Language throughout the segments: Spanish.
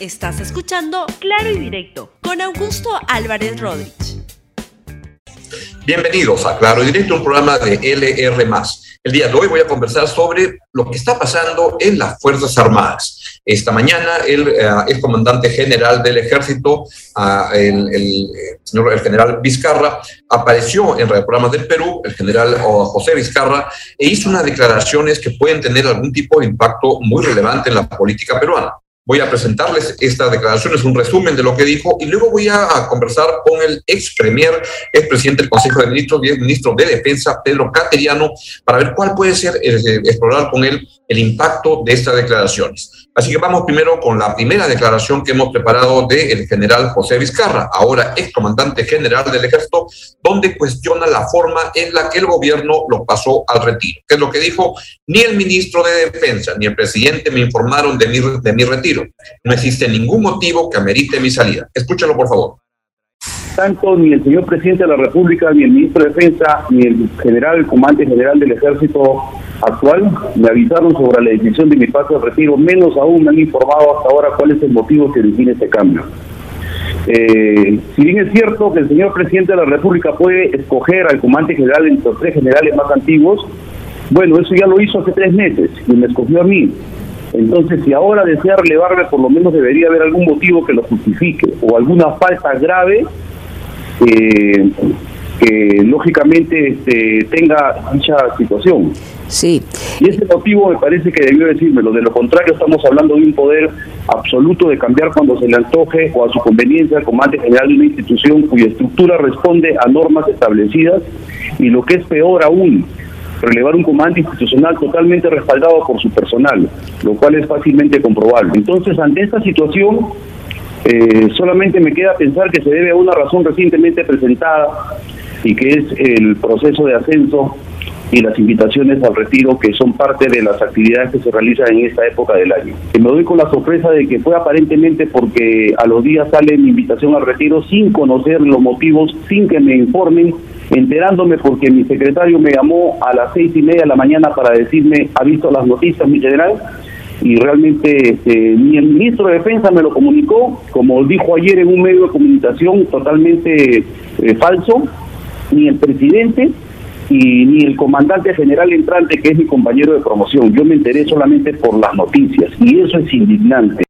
Estás escuchando Claro y Directo con Augusto Álvarez Rodríguez. Bienvenidos a Claro y Directo, un programa de LR. El día de hoy voy a conversar sobre lo que está pasando en las Fuerzas Armadas. Esta mañana el uh, comandante general del ejército, uh, el, el, señor, el general Vizcarra, apareció en el programa del Perú, el general uh, José Vizcarra, e hizo unas declaraciones que pueden tener algún tipo de impacto muy relevante en la política peruana. Voy a presentarles esta declaración, es un resumen de lo que dijo, y luego voy a conversar con el ex premier, ex presidente del Consejo de Ministros y ex ministro de Defensa, Pedro Cateriano, para ver cuál puede ser, eh, explorar con él el impacto de estas declaraciones. Así que vamos primero con la primera declaración que hemos preparado del general José Vizcarra, ahora ex comandante general del ejército, donde cuestiona la forma en la que el gobierno lo pasó al retiro. ¿Qué es lo que dijo? Ni el ministro de Defensa ni el presidente me informaron de mi, de mi retiro. No existe ningún motivo que amerite mi salida. Escúchalo, por favor tanto ni el señor presidente de la República, ni el ministro de Defensa, ni el general, el comandante general del ejército actual me avisaron sobre la decisión de mi paso de retiro, menos aún me han informado hasta ahora cuál es el motivo que define este cambio. Eh, si bien es cierto que el señor presidente de la República puede escoger al comandante general entre los tres generales más antiguos, bueno, eso ya lo hizo hace tres meses y me escogió a mí. Entonces, si ahora desea relevarme, por lo menos debería haber algún motivo que lo justifique o alguna falta grave eh, que lógicamente este, tenga dicha situación. Sí. Y ese motivo me parece que debió decírmelo. De lo contrario, estamos hablando de un poder absoluto de cambiar cuando se le antoje o a su conveniencia al comandante general de una institución cuya estructura responde a normas establecidas y lo que es peor aún, relevar un comando institucional totalmente respaldado por su personal, lo cual es fácilmente comprobable. Entonces, ante esta situación, eh, solamente me queda pensar que se debe a una razón recientemente presentada y que es el proceso de ascenso y las invitaciones al retiro que son parte de las actividades que se realizan en esta época del año. Me doy con la sorpresa de que fue aparentemente porque a los días sale mi invitación al retiro sin conocer los motivos, sin que me informen, enterándome porque mi secretario me llamó a las seis y media de la mañana para decirme, ha visto las noticias, mi general, y realmente este, ni el ministro de Defensa me lo comunicó, como dijo ayer en un medio de comunicación totalmente eh, falso, ni el presidente y ni el comandante general entrante, que es mi compañero de promoción. Yo me enteré solamente por las noticias y eso es indignante.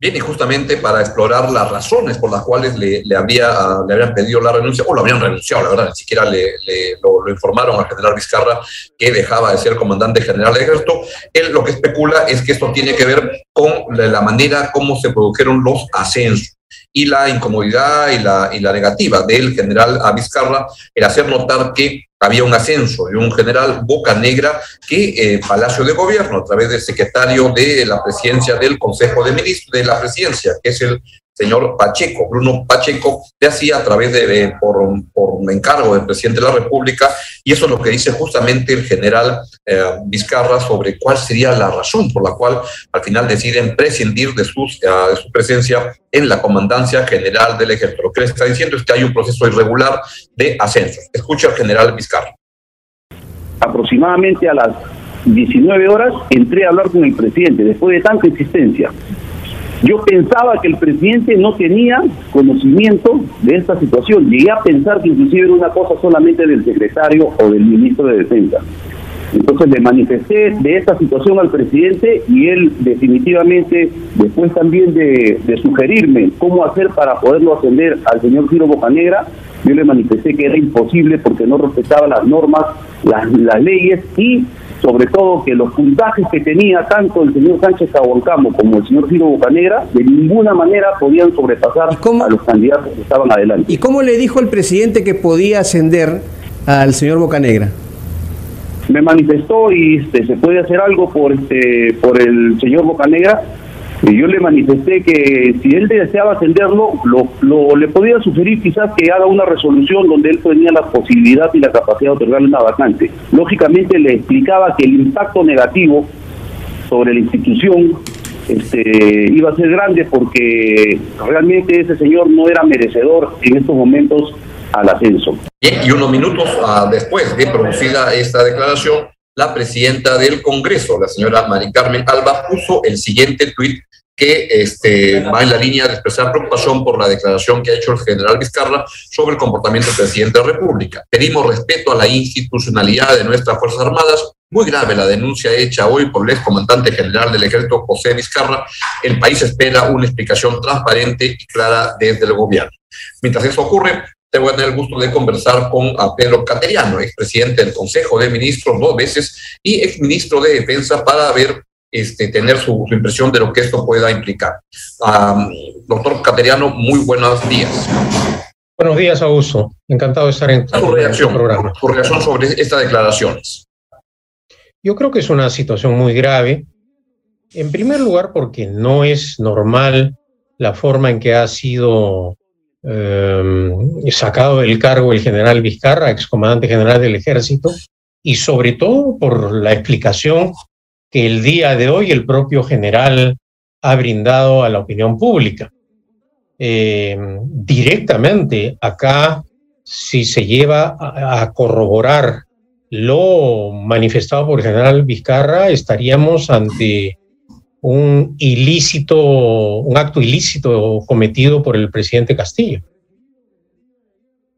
Bien, y justamente para explorar las razones por las cuales le, le, había, le habían pedido la renuncia, o lo habían renunciado, la verdad, ni siquiera le, lo, informaron al general Vizcarra que dejaba de ser comandante general de ejército. Él lo que especula es que esto tiene que ver con la manera como se produjeron los ascensos y la incomodidad y la, y la negativa del general Vizcarra el hacer notar que había un ascenso de un general Boca Negra que eh, Palacio de Gobierno, a través del secretario de la presidencia del Consejo de Ministros de la Presidencia, que es el señor Pacheco, Bruno Pacheco, le hacía a través de, por, por un encargo del presidente de la República, y eso es lo que dice justamente el general eh, Vizcarra sobre cuál sería la razón por la cual al final deciden prescindir de, sus, uh, de su presencia en la comandancia general del ejército. Lo que le está diciendo es que hay un proceso irregular de ascensos. Escucha al general Vizcarra. Aproximadamente a las 19 horas entré a hablar con el presidente después de tanta insistencia. Yo pensaba que el presidente no tenía conocimiento de esta situación. Llegué a pensar que inclusive era una cosa solamente del secretario o del ministro de Defensa. Entonces le manifesté de esta situación al presidente y él definitivamente, después también de, de sugerirme cómo hacer para poderlo ascender al señor Giro Bocanegra, yo le manifesté que era imposible porque no respetaba las normas, las, las leyes y sobre todo que los puntajes que tenía tanto el señor Sánchez Caboncamo como el señor Giro Bocanegra de ninguna manera podían sobrepasar a los candidatos que estaban adelante. ¿Y cómo le dijo el presidente que podía ascender al señor Bocanegra? Me manifestó y este, se puede hacer algo por este por el señor Bocanegra y yo le manifesté que si él deseaba atenderlo, lo, lo, le podía sugerir quizás que haga una resolución donde él tenía la posibilidad y la capacidad de otorgarle una vacante. Lógicamente le explicaba que el impacto negativo sobre la institución este, iba a ser grande porque realmente ese señor no era merecedor en estos momentos al ascenso. Bien, y unos minutos uh, después de producida esta declaración, la presidenta del Congreso, la señora Mari Carmen Alba, puso el siguiente tuit que este, va en la línea de expresar preocupación por la declaración que ha hecho el general Vizcarra sobre el comportamiento del presidente de la República. Pedimos respeto a la institucionalidad de nuestras Fuerzas Armadas. Muy grave la denuncia hecha hoy por el excomandante general del ejército José Vizcarra. El país espera una explicación transparente y clara desde el gobierno. Mientras eso ocurre, tengo el gusto de conversar con a Pedro Cateriano, expresidente del Consejo de Ministros dos veces y exministro de Defensa, para ver este, tener su, impresión de lo que esto pueda implicar. doctor Cateriano, muy buenos días. Buenos días, Augusto. Encantado de estar en tu reacción, programa. Tu reacción sobre estas declaraciones. Yo creo que es una situación muy grave. En primer lugar, porque no es normal la forma en que ha sido eh, sacado del cargo el general Vizcarra, excomandante general del ejército, y sobre todo por la explicación que el día de hoy el propio general ha brindado a la opinión pública. Eh, directamente acá, si se lleva a, corroborar lo manifestado por el general Vizcarra, estaríamos ante un ilícito, un acto ilícito cometido por el presidente Castillo.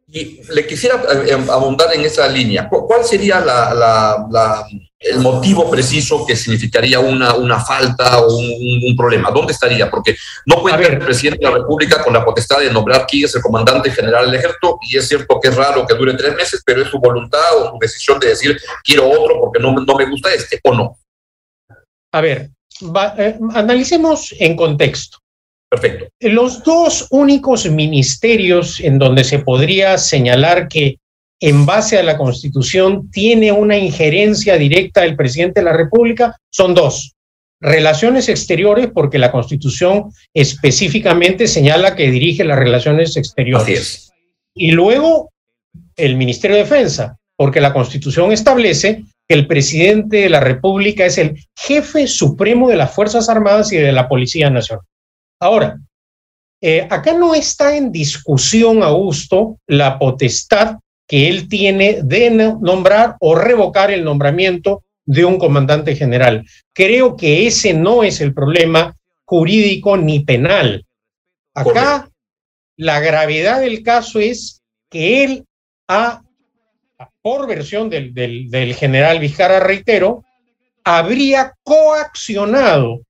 Y le quisiera eh, abundar en esa línea. ¿Cuál sería la el motivo preciso que significaría una, una falta o un, problema. ¿Dónde estaría? Porque no puede haber el presidente de la República con la potestad de nombrar quién es el comandante general del ejército, y es cierto que es raro que dure tres meses, pero es su voluntad o su decisión de decir quiero otro porque no, no me gusta este o no. A ver, eh, analicemos en contexto. Perfecto. Los dos únicos ministerios en donde se podría señalar que en base a la Constitución tiene una injerencia directa del presidente de la República son dos. Relaciones exteriores, porque la Constitución específicamente señala que dirige las relaciones exteriores. Y luego el Ministerio de Defensa, porque la Constitución establece que el presidente de la República es el jefe supremo de las Fuerzas Armadas y de la Policía Nacional. Ahora, eh, acá no está en discusión, Augusto, la potestad que él tiene de nombrar o revocar el nombramiento de un comandante general. Creo que ese no es el problema jurídico ni penal. Acá la gravedad del caso es que él ha, por versión del, general Vizcarra, reitero, habría coaccionado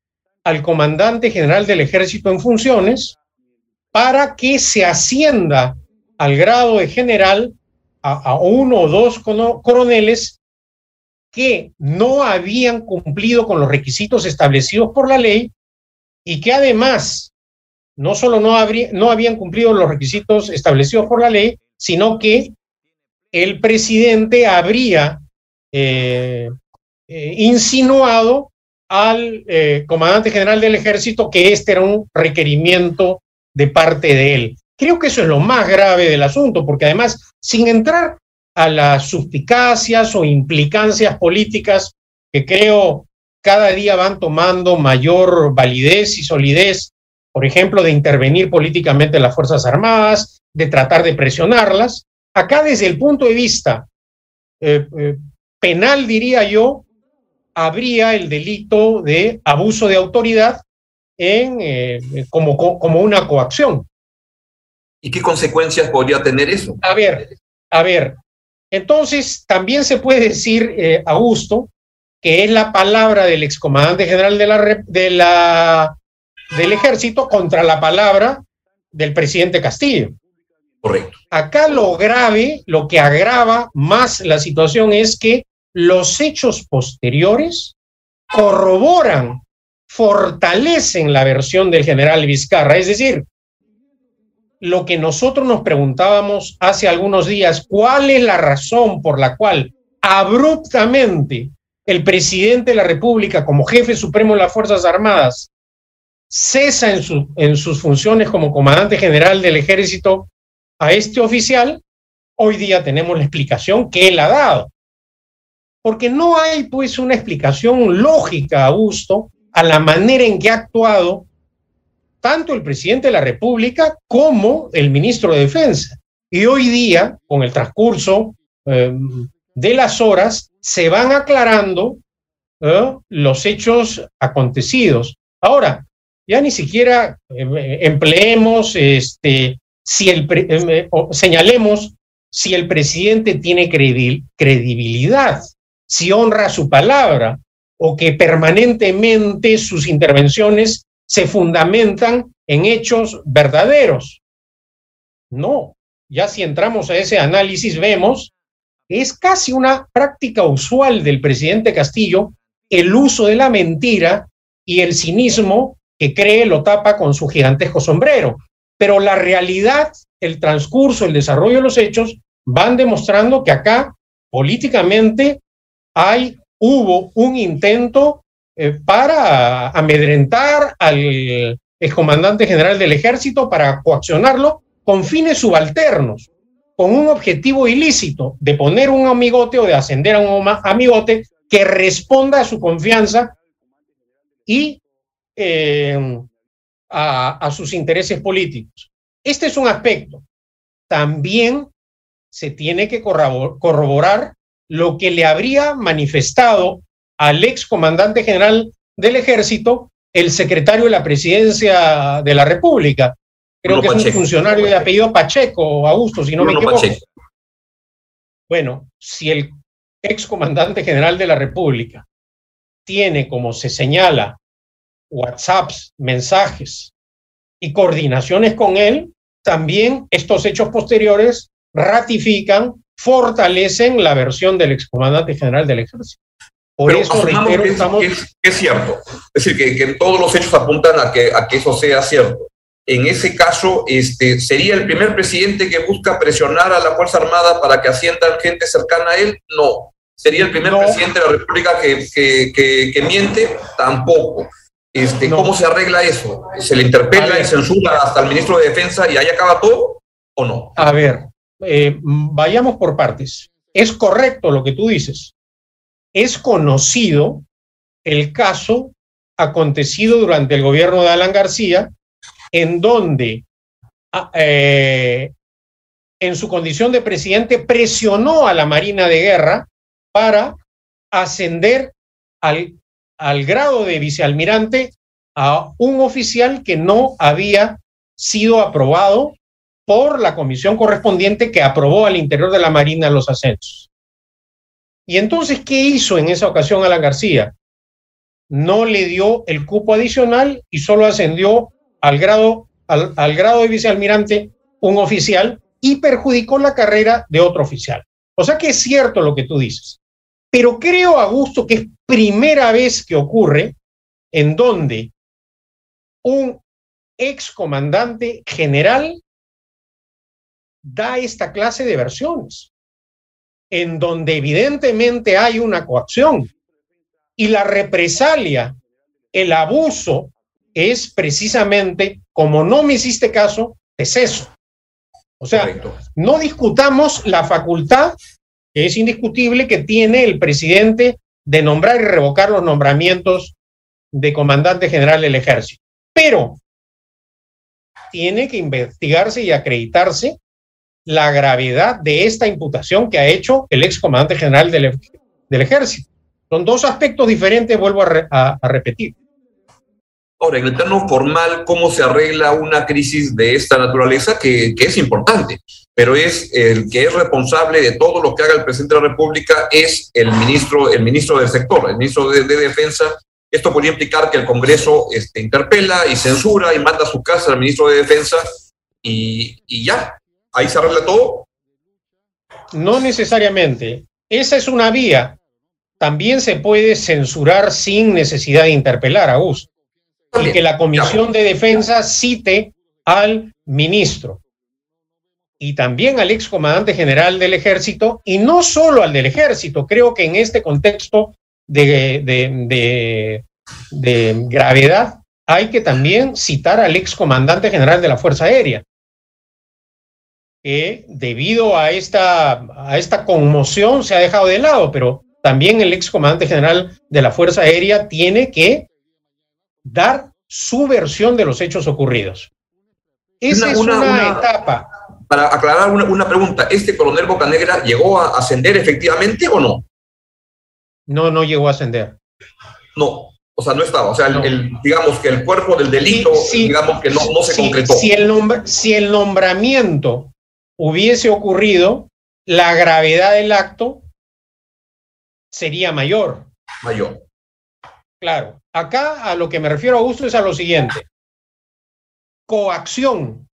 al comandante general del ejército en funciones para que se ascienda al grado de general a, uno o dos coroneles que no habían cumplido con los requisitos establecidos por la ley y que además no solo no, no habían cumplido los requisitos establecidos por la ley, sino que el presidente habría eh, eh, insinuado al eh, comandante general del ejército que este era un requerimiento de parte de él. Creo que eso es lo más grave del asunto, porque además, sin entrar a las suspicacias o implicancias políticas que creo cada día van tomando mayor validez y solidez, por ejemplo, de intervenir políticamente en las Fuerzas Armadas, de tratar de presionarlas, acá desde el punto de vista eh, eh, penal, diría yo, habría el delito de abuso de autoridad en, eh, como, como una coacción. ¿Y qué consecuencias podría tener eso? A ver, a ver. Entonces, también se puede decir, eh, Augusto, que es la palabra del excomandante general de la, de la, del ejército contra la palabra del presidente Castillo. Acá lo grave, lo que agrava más la situación es que los hechos posteriores corroboran, fortalecen la versión del general Vizcarra. Es decir, lo que nosotros nos preguntábamos hace algunos días, ¿cuál es la razón por la cual abruptamente el presidente de la República, como jefe supremo de las Fuerzas Armadas, cesa en sus funciones como comandante general del ejército a este oficial? Hoy día tenemos la explicación que él ha dado. Porque no hay pues una explicación lógica, Augusto, a la manera en que ha actuado tanto el presidente de la República como el ministro de Defensa. Y hoy día, con el transcurso em, de las horas, se van aclarando ¿eh? los hechos acontecidos. Ahora, ya ni siquiera eh, empleemos, este, si el eh, señalemos si el presidente tiene credibilidad, si honra su palabra o que permanentemente sus intervenciones se fundamentan en hechos verdaderos. No, ya si entramos a ese análisis vemos que es casi una práctica usual del presidente Castillo el uso de la mentira y el cinismo que cree lo tapa con su gigantesco sombrero. Pero la realidad, el transcurso, el desarrollo de los hechos van demostrando que acá políticamente hay, hubo un intento eh, para amedrentar al excomandante general del ejército, para coaccionarlo con fines subalternos, con un objetivo ilícito de poner un amigote o de ascender a un amigote que responda a su confianza y eh, a, sus intereses políticos. Este es un aspecto. También se tiene que corroborar lo que le habría manifestado al ex comandante general del ejército el secretario de la presidencia de la República. Creo que es un funcionario de apellido Pacheco, o Augusto, si no me equivoco. Bueno, si el ex comandante general de la República tiene, como se señala, WhatsApps, mensajes y coordinaciones con él, también estos hechos posteriores ratifican, fortalecen la versión del excomandante general del ejército. Por eso reitero, estamos... es, cierto. Es decir, que, que, todos los hechos apuntan a que, a que eso sea cierto. En ese caso, este, ¿sería el primer presidente que busca presionar a la Fuerza Armada para que asciendan gente cercana a él? No. ¿Sería el primer presidente de la República que, que, que, miente? Tampoco. Este, ¿Cómo se arregla eso? ¿Se le interpela y censura hasta el ministro de Defensa y ahí acaba todo o no? A ver, eh, vayamos por partes. Es correcto lo que tú dices. Es conocido el caso acontecido durante el gobierno de Alan García, en donde ah, eh, en su condición de presidente presionó a la Marina de Guerra para ascender al, al grado de vicealmirante a un oficial que no había sido aprobado por la comisión correspondiente que aprobó al interior de la Marina los ascensos. Y entonces, ¿qué hizo en esa ocasión Alan García? No le dio el cupo adicional y solo ascendió al grado, al, al grado de vicealmirante un oficial y perjudicó la carrera de otro oficial. O sea que es cierto lo que tú dices. Pero creo, Augusto, que es primera vez que ocurre en donde un excomandante general da esta clase de versiones, en donde evidentemente hay una coacción y la represalia, el abuso, es precisamente, como no me hiciste caso, es eso. O sea, no discutamos la facultad es indiscutible que tiene el presidente de nombrar y revocar los nombramientos de comandante general del ejército. Pero tiene que investigarse y acreditarse la gravedad de esta imputación que ha hecho el ex comandante general del, ejército. Son dos aspectos diferentes, vuelvo a repetir. Ahora, en el plano formal, ¿cómo se arregla una crisis de esta naturaleza que, es importante? Pero es el que es responsable de todo lo que haga el presidente de la República es el ministro, el ministro del sector, el ministro de, Defensa. Esto podría implicar que el Congreso este, interpela y censura y manda a su casa al ministro de Defensa y, y ya, ahí se arregla todo. No necesariamente. Esa es una vía. También se puede censurar sin necesidad de interpelar, a gusto y que la Comisión de Defensa cite al ministro y también al excomandante general del ejército, y no solo al del ejército, creo que en este contexto de, de, de, gravedad hay que también citar al excomandante general de la Fuerza Aérea, que debido a esta, a esta conmoción se ha dejado de lado, pero también el excomandante general de la Fuerza Aérea tiene que dar su versión de los hechos ocurridos. Esa es una, etapa. Para aclarar una, pregunta, ¿este coronel Bocanegra llegó a ascender efectivamente o no? No, no llegó a ascender. No, o sea, no estaba. O sea, el, digamos que el cuerpo del delito, digamos que no, no se concretó. Si el, si el nombramiento hubiese ocurrido, la gravedad del acto sería mayor. Mayor. Claro. Acá a lo que me refiero, Augusto, es a lo siguiente. Coacción.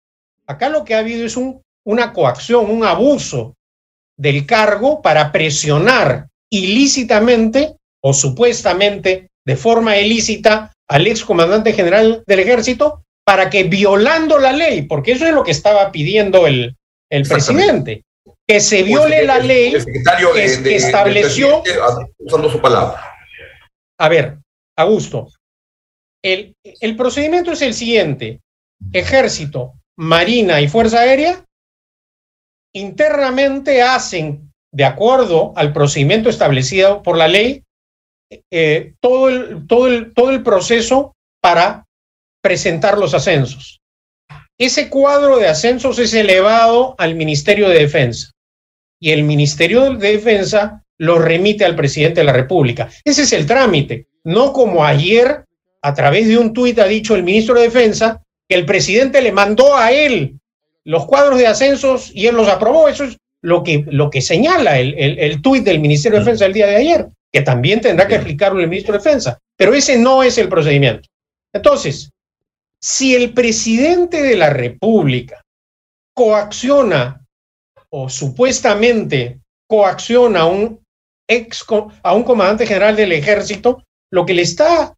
Acá lo que ha habido es un, una coacción, un abuso del cargo para presionar ilícitamente o supuestamente de forma ilícita al excomandante general del ejército para que violando la ley, porque eso es lo que estaba pidiendo el, el presidente, que se viole la ley que, estableció... usando su palabra. A ver, Augusto, el, el procedimiento es el siguiente. Ejército, Marina y Fuerza Aérea internamente hacen, de acuerdo al procedimiento establecido por la ley, eh, todo, el, todo, el, todo el proceso para presentar los ascensos. Ese cuadro de ascensos es elevado al Ministerio de Defensa y el Ministerio de Defensa lo remite al presidente de la República. Ese es el trámite, no como ayer a través de un tuit ha dicho el ministro de Defensa que el presidente le mandó a él los cuadros de ascensos y él los aprobó. Eso es lo que, lo que señala el, el, el tuit del Ministerio de Defensa el día de ayer, que también tendrá que explicarlo el ministro de Defensa. Pero ese no es el procedimiento. Entonces, si el presidente de la República coacciona o supuestamente coacciona a un ex a un comandante general del ejército, lo que le está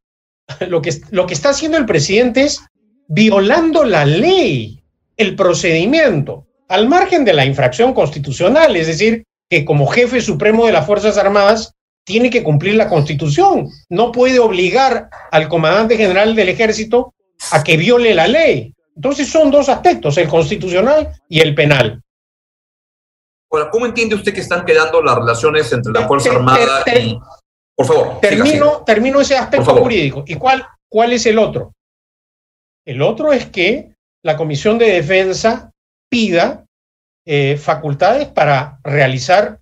lo que, lo que está haciendo el presidente es violando la ley el procedimiento, al margen de la infracción constitucional, es decir, que como jefe supremo de las Fuerzas Armadas tiene que cumplir la constitución, no puede obligar al comandante general del ejército a que viole la ley. Entonces son dos aspectos, el constitucional y el penal. Ahora, ¿cómo entiende usted que están quedando las relaciones entre la Fuerza Armada y... Por favor. Termino, termino ese aspecto jurídico. ¿Y cuál, cuál es el otro? El otro es que la Comisión de Defensa pida eh, facultades para realizar,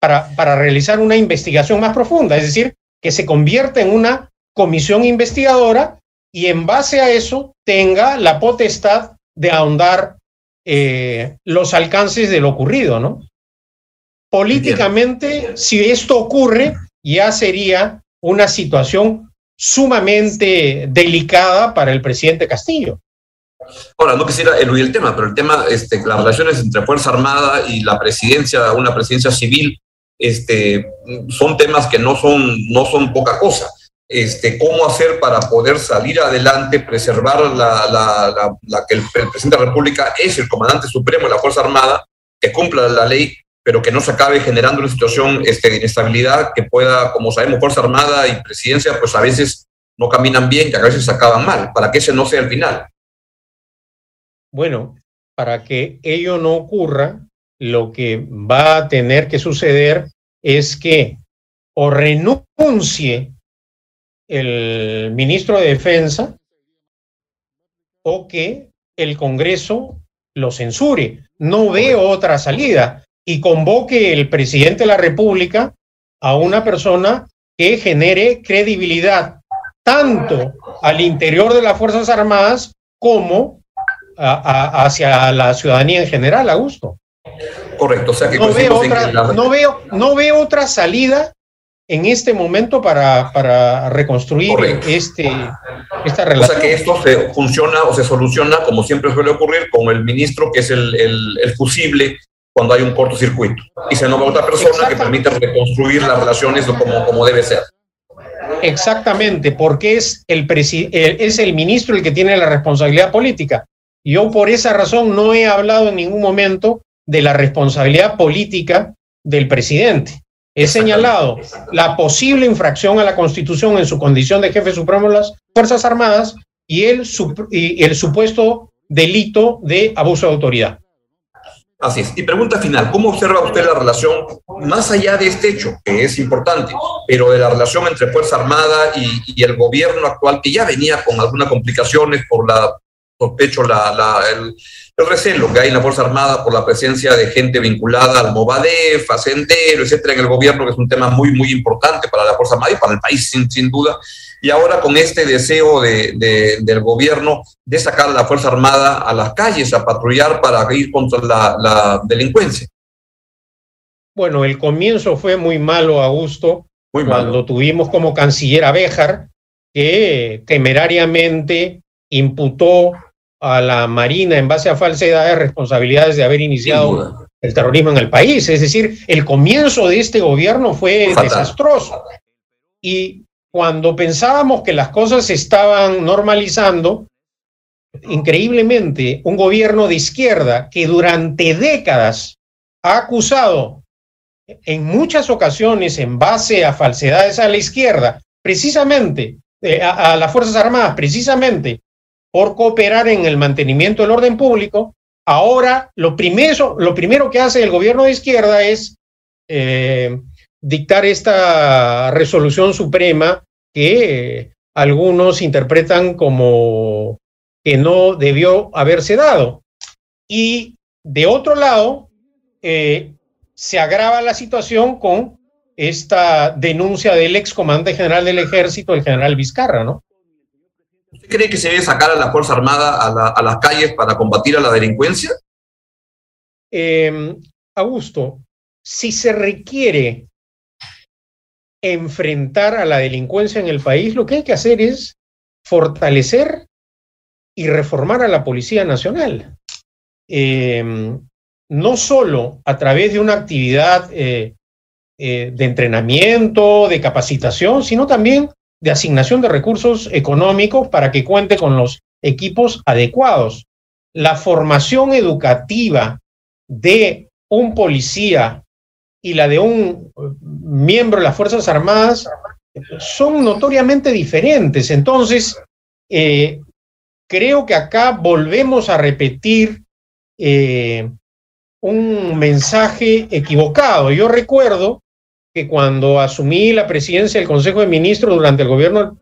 para, para realizar una investigación más profunda, es decir, que se convierta en una comisión investigadora y en base a eso tenga la potestad de ahondar eh, los alcances de lo ocurrido, ¿no? Políticamente, si esto ocurre, ya sería una situación sumamente delicada para el presidente Castillo. Ahora, no quisiera eludir el tema, pero el tema, este, las relaciones entre Fuerza Armada y la presidencia, una presidencia civil, este, son temas que no son, no son poca cosa. Este, cómo hacer para poder salir adelante, preservar la, la, la, que el, presidente de la República es el comandante supremo de la Fuerza Armada, que cumpla la ley, pero que no se acabe generando una situación este, de inestabilidad que pueda, como sabemos, Fuerza Armada y presidencia, pues a veces no caminan bien, que a veces se acaban mal, para que ese no sea el final. Bueno, para que ello no ocurra, lo que va a tener que suceder es que o renuncie el ministro de Defensa o que el Congreso lo censure. No veo otra salida y convoque el presidente de la República a una persona que genere credibilidad tanto al interior de las Fuerzas Armadas como hacia la ciudadanía en general, Augusto. Correcto, o sea que no veo, otra, no, veo, no veo otra salida en este momento para, para reconstruir este, esta relación. O sea que esto se funciona o se soluciona, como siempre suele ocurrir, con el ministro que es el, el, el fusible cuando hay un cortocircuito. Y se nombra otra persona que permite reconstruir las relaciones como, como debe ser. Exactamente, porque es el, es el ministro el que tiene la responsabilidad política. Yo por esa razón no he hablado en ningún momento de la responsabilidad política del presidente. He señalado la posible infracción a la Constitución en su condición de jefe supremo de las Fuerzas Armadas y el, y el supuesto delito de abuso de autoridad. Así es. Y pregunta final, ¿cómo observa usted la relación, más allá de este hecho, que es importante, pero de la relación entre Fuerza Armada y, y el gobierno actual, que ya venía con algunas complicaciones por la sospecho la, la, el, el, recelo que hay en la Fuerza Armada por la presencia de gente vinculada al Movadef, a Sendero, etcétera, en el gobierno, que es un tema muy, muy importante para la Fuerza Armada y para el país, sin, sin duda. Y ahora con este deseo de, de, del gobierno de sacar a la Fuerza Armada a las calles a patrullar para ir contra la, la delincuencia. Bueno, el comienzo fue muy malo, Augusto, muy cuando malo. tuvimos como canciller a Béjar, que temerariamente imputó a la Marina en base a falsedades responsabilidades de haber iniciado el terrorismo en el país. Es decir, el comienzo de este gobierno fue Fatal. desastroso. Y cuando pensábamos que las cosas se estaban normalizando, increíblemente, un gobierno de izquierda que durante décadas ha acusado en muchas ocasiones en base a falsedades a la izquierda, precisamente eh, a, las Fuerzas Armadas, precisamente por cooperar en el mantenimiento del orden público, ahora lo primero, lo primero que hace el gobierno de izquierda es eh, dictar esta resolución suprema que algunos interpretan como que no debió haberse dado. Y de otro lado, eh, se agrava la situación con esta denuncia del ex comandante general del ejército, el general Vizcarra, ¿no? ¿Usted cree que se debe sacar a la Fuerza Armada a, la, a las calles para combatir a la delincuencia? Eh, Augusto, si se requiere enfrentar a la delincuencia en el país, lo que hay que hacer es fortalecer y reformar a la Policía Nacional. Eh, no solo a través de una actividad eh, eh, de entrenamiento, de capacitación, sino también de asignación de recursos económicos para que cuente con los equipos adecuados. La formación educativa de un policía y la de un miembro de las Fuerzas Armadas son notoriamente diferentes. Entonces, eh, creo que acá volvemos a repetir eh, un mensaje equivocado. Yo recuerdo que cuando asumí la presidencia del Consejo de Ministros durante el gobierno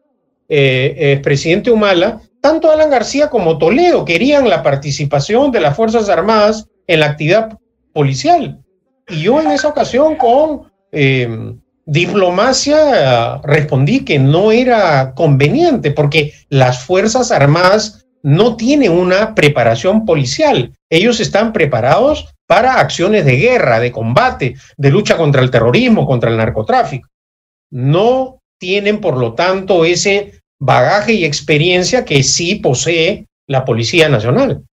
eh, eh, presidente Humala, tanto Alan García como Toledo querían la participación de las Fuerzas Armadas en la actividad policial. Y yo en esa ocasión con eh, diplomacia respondí que no era conveniente porque las Fuerzas Armadas no tienen una preparación policial. Ellos están preparados para acciones de guerra, de combate, de lucha contra el terrorismo, contra el narcotráfico. No tienen, por lo tanto, ese bagaje y experiencia que sí posee la Policía Nacional.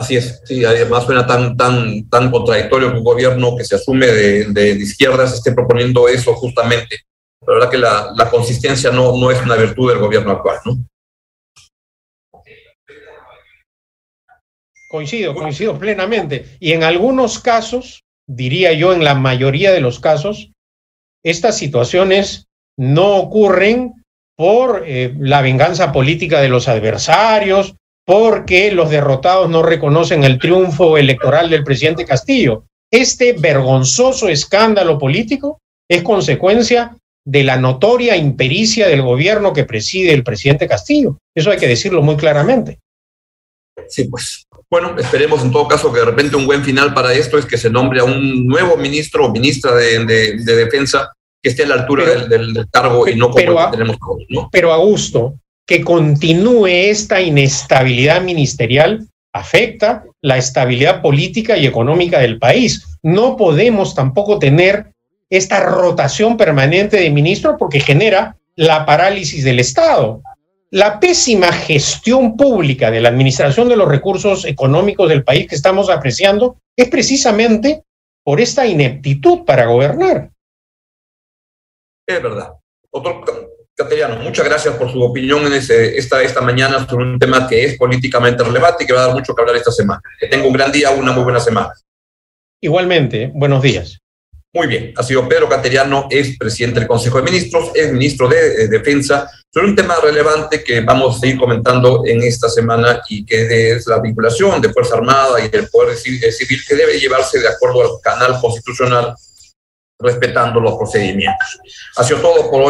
Así es, sí, además suena tan, tan, tan contradictorio que un gobierno que se asume de, de, izquierdas esté proponiendo eso justamente. La verdad que la, la consistencia no, no es una virtud del gobierno actual, ¿no? Coincido, coincido plenamente. Y en algunos casos, diría yo, en la mayoría de los casos, estas situaciones no ocurren por eh, la venganza política de los adversarios, porque los derrotados no reconocen el triunfo electoral del presidente Castillo. Este vergonzoso escándalo político es consecuencia de la notoria impericia del gobierno que preside el presidente Castillo. Eso hay que decirlo muy claramente. Sí, pues bueno, esperemos en todo caso que de repente un buen final para esto es que se nombre a un nuevo ministro o ministra de, de, de defensa que esté a la altura pero, del, del, cargo y no como pero, que tenemos todos, ¿no? Pero a gusto, que continúe esta inestabilidad ministerial afecta la estabilidad política y económica del país. No podemos tampoco tener esta rotación permanente de ministros porque genera la parálisis del Estado. La pésima gestión pública de la administración de los recursos económicos del país que estamos apreciando es precisamente por esta ineptitud para gobernar. Es verdad. Doctor Cateriano, muchas gracias por su opinión en ese, esta, esta mañana sobre un tema que es políticamente relevante y que va a dar mucho que hablar esta semana. Que tenga un gran día, una muy buena semana. Igualmente, buenos días. Muy bien, ha sido Pedro Cateriano, es presidente del Consejo de Ministros, es ministro de, Defensa, sobre un tema relevante que vamos a seguir comentando en esta semana y que es la vinculación de Fuerza Armada y del Poder Civil que debe llevarse de acuerdo al canal constitucional, respetando los procedimientos. Ha sido todo por hoy.